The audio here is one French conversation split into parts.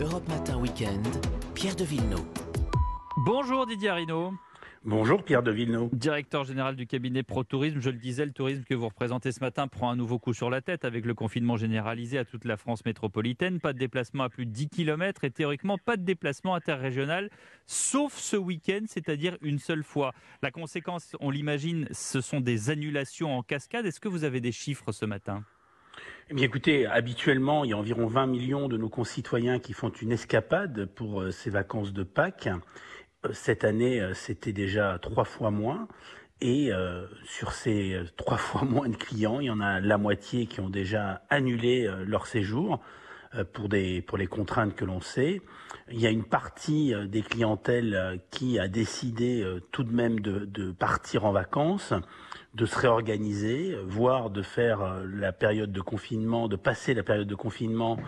Europe Matin Weekend, Pierre de Villeneuve. Bonjour Didier Arino. Bonjour Pierre de Villeneuve. Directeur général du cabinet Pro Tourisme, je le disais, le tourisme que vous représentez ce matin prend un nouveau coup sur la tête avec le confinement généralisé à toute la France métropolitaine. Pas de déplacement à plus de 10 km et théoriquement pas de déplacement interrégional, sauf ce week-end, c'est-à-dire une seule fois. La conséquence, on l'imagine, ce sont des annulations en cascade. Est-ce que vous avez des chiffres ce matin? Eh bien, écoutez, habituellement, il y a environ 20 millions de nos concitoyens qui font une escapade pour euh, ces vacances de Pâques. Euh, cette année, euh, c'était déjà trois fois moins. Et sur ces trois fois moins de clients, il y en a la moitié qui ont déjà annulé leur séjour pour les contraintes que l'on sait. Il y a une partie des clientèles qui a décidé tout de même de, de partir en vacances de se réorganiser, voire de faire euh, la période de confinement, de passer la période de confinement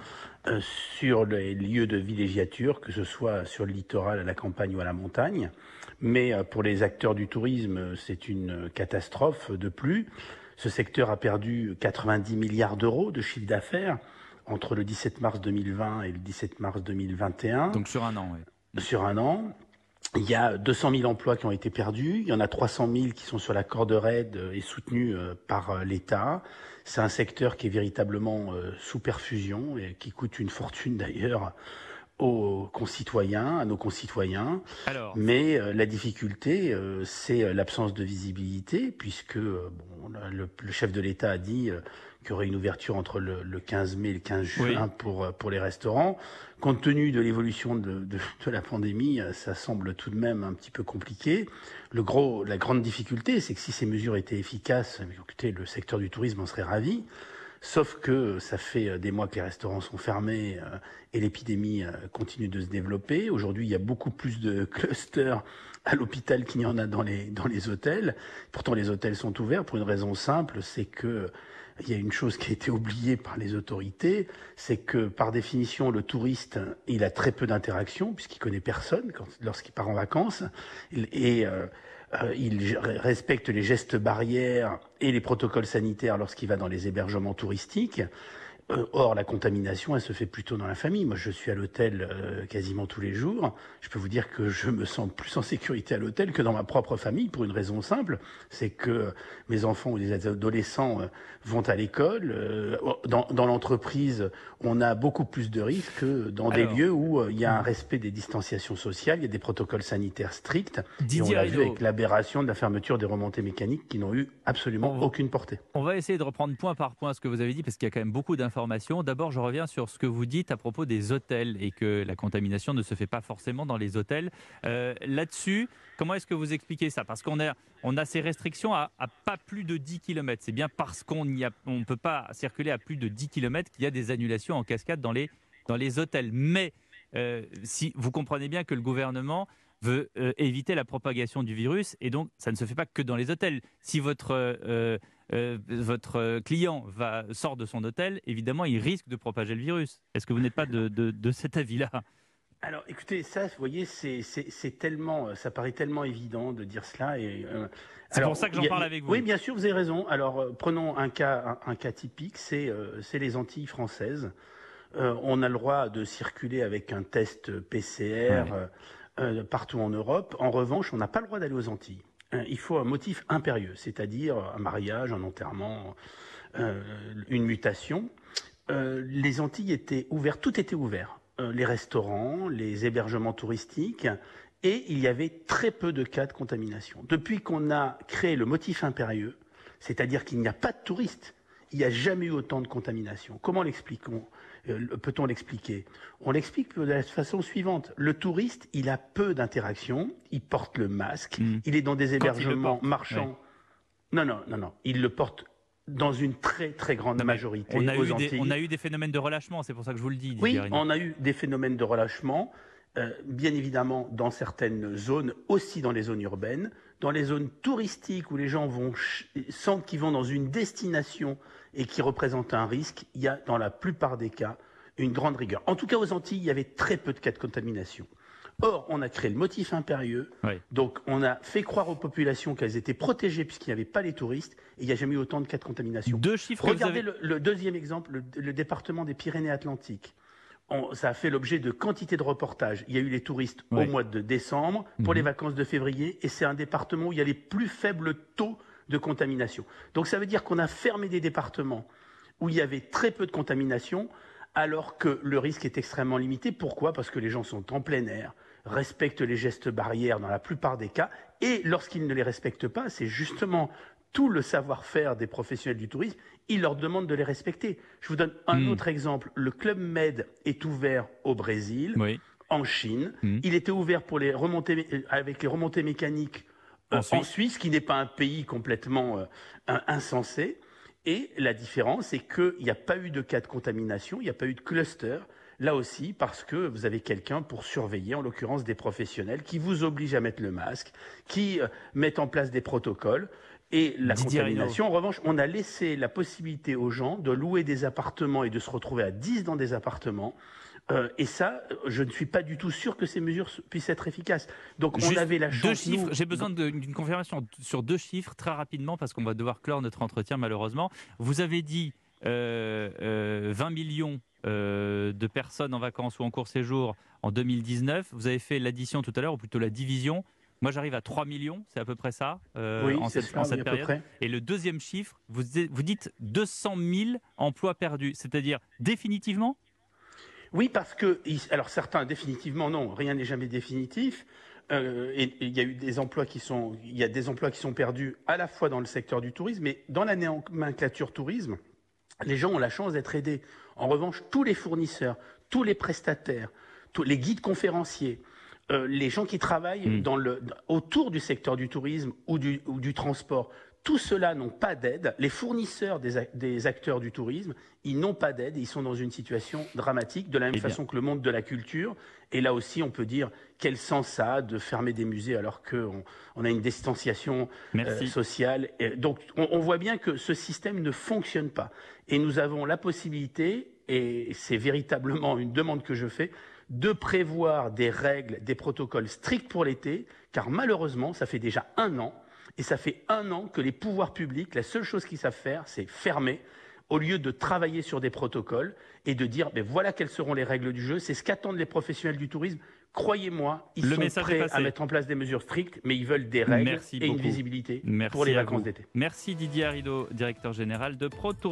euh, sur les lieux de villégiature, que ce soit sur le littoral, à la campagne ou à la montagne. Mais euh, pour les acteurs du tourisme, c'est une catastrophe de plus. Ce secteur a perdu 90 milliards d'euros de chiffre d'affaires entre le 17 mars 2020 et le 17 mars 2021. Donc sur un an, oui. Sur un an. Il y a 200 000 emplois qui ont été perdus. Il y en a 300 000 qui sont sur la corde raide et soutenus euh, par euh, l'État. C'est un secteur qui est véritablement euh, sous perfusion et qui coûte une fortune d'ailleurs aux concitoyens, à nos concitoyens. Alors... Mais la difficulté, c'est l'absence de visibilité, puisque bon, le, chef de l'État a dit qu'il y aurait une ouverture entre le, 15 mai et le 15 juin pour, pour les restaurants. Compte tenu de l'évolution de, de, de, la pandémie, ça semble tout de même un petit peu compliqué. Le gros, la grande difficulté, c'est que si ces mesures étaient efficaces, écoutez, le secteur du tourisme en serait ravi. Sauf que ça fait des mois que les restaurants sont fermés euh, et l'épidémie euh, continue de se développer. Aujourd'hui, il y a beaucoup plus de clusters à l'hôpital qu'il y en a dans les, dans les hôtels. Pourtant, les hôtels sont ouverts pour une raison simple, c'est que il y a une chose qui a été oubliée par les autorités, c'est que par définition, le touriste, il a très peu d'interactions puisqu'il connaît personne lorsqu'il part en vacances et euh, euh, il respecte les gestes barrières et les protocoles sanitaires lorsqu'il va dans les hébergements touristiques. Euh, or, la contamination, elle se fait plutôt dans la famille. Moi, je suis à l'hôtel euh, quasiment tous les jours. Je peux vous dire que je me sens plus en sécurité à l'hôtel que dans ma propre famille, pour une raison simple, c'est que mes enfants ou les adolescents euh, vont à l'école. Dans, dans l'entreprise, on a beaucoup plus de risques que dans des lieux où il y a un respect des distanciations sociales, il y a des protocoles sanitaires stricts. et on l'a vu avec l'aberration de la fermeture des remontées mécaniques qui n'ont eu absolument aucune portée. On va essayer de reprendre point par point ce que vous avez dit, parce qu'il y a quand même beaucoup d'informations D'abord, je reviens sur ce que vous dites à propos des hôtels et que la contamination ne se fait pas forcément dans les hôtels. Euh, là-dessus, comment est-ce que vous expliquez ça? Parce qu'on a, ces restrictions à, pas plus de 10 km. C'est bien parce qu'on ne peut pas circuler à plus de 10 km qu'il y a des annulations en cascade dans les, dans les hôtels. Mais euh, si vous comprenez bien que le gouvernement veut euh, éviter la propagation du virus et donc ça ne se fait pas que dans les hôtels. Si votre euh, votre client va, sort de son hôtel, évidemment, il risque de propager le virus. Est-ce que vous n'êtes pas de, de, cet avis-là? Alors, écoutez, ça, vous voyez, c'est tellement, ça paraît tellement évident de dire cela. Et euh, c'est pour ça que j'en parle avec vous. Oui, bien sûr, vous avez raison. Alors, euh, prenons un cas, un, cas typique, c'est les Antilles françaises. on a le droit de circuler avec un test PCR partout en Europe. En revanche, on n'a pas le droit d'aller aux Antilles. Euh, il faut un motif impérieux, c'est-à-dire un mariage, un enterrement, euh, une mutation. Euh, les Antilles étaient ouvertes, tout était ouvert. les restaurants, les hébergements touristiques, et il y avait très peu de cas de contamination. Depuis qu'on a créé le motif impérieux, c'est-à-dire qu'il n'y a pas de touristes, il n'y a jamais eu autant de contamination. Comment l'expliquons? euh, Peut-on l'expliquer? On l'explique de la façon suivante. Le touriste, il a peu d'interactions, il porte le masque, hmm. il est dans des hébergements marchands. Non, non, non, non. Il le porte dans une très très grande majorité. On a, eu des, on a eu des phénomènes de relâchement, c'est pour ça que je vous le dis. Oui, on a eu des phénomènes de relâchement. Euh, bien évidemment dans certaines zones, aussi dans les zones urbaines, dans les zones touristiques où les gens vont sentent qu'ils vont dans une destination et qui représente un risque, il y a dans la plupart des cas une grande rigueur. En tout cas aux Antilles, il y avait très peu de cas de contamination. Or, on a créé le motif impérieux, donc on a fait croire aux populations qu'elles étaient protégées puisqu'il n'y avait pas les touristes, et il n'y a jamais eu autant de cas de contamination. Deux chiffres. Regardez le, deuxième exemple, le département des Pyrénées-Atlantiques on- ça a fait l'objet de quantité de reportages. Il y a eu les touristes au mois de décembre, pour Mhm. les vacances de février, et c'est un département où il y a les plus faibles taux de contamination. Donc ça veut dire qu'on a fermé des départements où il y avait très peu de contamination, alors que le risque est extrêmement limité. Pourquoi? Parce que les gens sont en plein air, respectent les gestes barrières dans la plupart des cas, et lorsqu'ils ne les respectent pas, c'est justement tout le savoir-faire des professionnels du tourisme, ils leur demandent de les respecter. Je vous donne un Hmm. autre exemple. Le Club Med est ouvert au Brésil, Oui. en Chine. Hmm. Il était ouvert pour les remontées, euh, avec les remontées mécaniques euh, En en, Suisse. Qui n'est pas un pays complètement euh, insensé. Et la différence, c'est qu'il n'y a pas eu de cas de contamination, il n'y a pas eu de cluster. Là aussi, parce que vous avez quelqu'un pour surveiller, en l'occurrence des professionnels, qui vous obligent à mettre le masque, qui euh, mettent en place des protocoles. Et la Didier contamination, en revanche, on a laissé la possibilité aux gens de louer des appartements et de se retrouver à 10 dans des appartements. Euh, et ça, euh, je ne suis pas du tout sûr que ces mesures puissent être efficaces. Donc on Juste avait la deux chance. chiffres. nous, J'ai besoin d'une confirmation sur deux chiffres très rapidement parce qu'on va devoir clore notre entretien malheureusement. Vous avez dit euh, euh, 20 millions euh, de personnes en vacances ou en court séjour en 2019. Vous avez fait l'addition tout à l'heure, ou plutôt la division. Moi, j'arrive à 3 millions, c'est à peu près ça, euh, oui, en cette, ça, en période. Et le deuxième chiffre, vous, vous dites 200 000 emplois perdus, c'est-à-dire définitivement? Oui, parce que, alors certains, définitivement, non, rien n'est jamais définitif. Euh, et il y a eu des emplois qui sont, il y a des emplois qui sont perdus à la fois dans le secteur du tourisme, mais dans la nomenclature tourisme, les gens ont la chance d'être aidés. En revanche, tous les fournisseurs, tous les prestataires, tous les guides conférenciers, euh, les gens qui travaillent Mm. dans le, autour du secteur du tourisme ou du, ou du transport, tous ceux-là n'ont pas d'aide. Les fournisseurs des, ac- des acteurs du tourisme, ils n'ont pas d'aide ils sont dans une situation dramatique, de la même Eh façon que le monde de la culture. Et là aussi, on peut dire quel sens ça a de fermer des musées alors qu'on on a une distanciation euh, sociale. Et donc, on, on voit bien que ce système ne fonctionne pas. Et nous avons la possibilité, et c'est véritablement une demande que je fais, de prévoir des règles, des protocoles stricts pour l'été, car malheureusement, ça fait déjà un an, et ça fait un an que les pouvoirs publics, la seule chose qu'ils savent faire, c'est fermer, au lieu de travailler sur des protocoles et de dire, ben voilà quelles seront les règles du jeu. C'est ce qu'attendent les professionnels du tourisme. Croyez-moi, ils Le sont prêts à mettre en place des mesures strictes, mais ils veulent des règles Merci et une beaucoup. visibilité Merci pour les vacances d'été. Merci Didier Arido, directeur général de Pro Tourisme.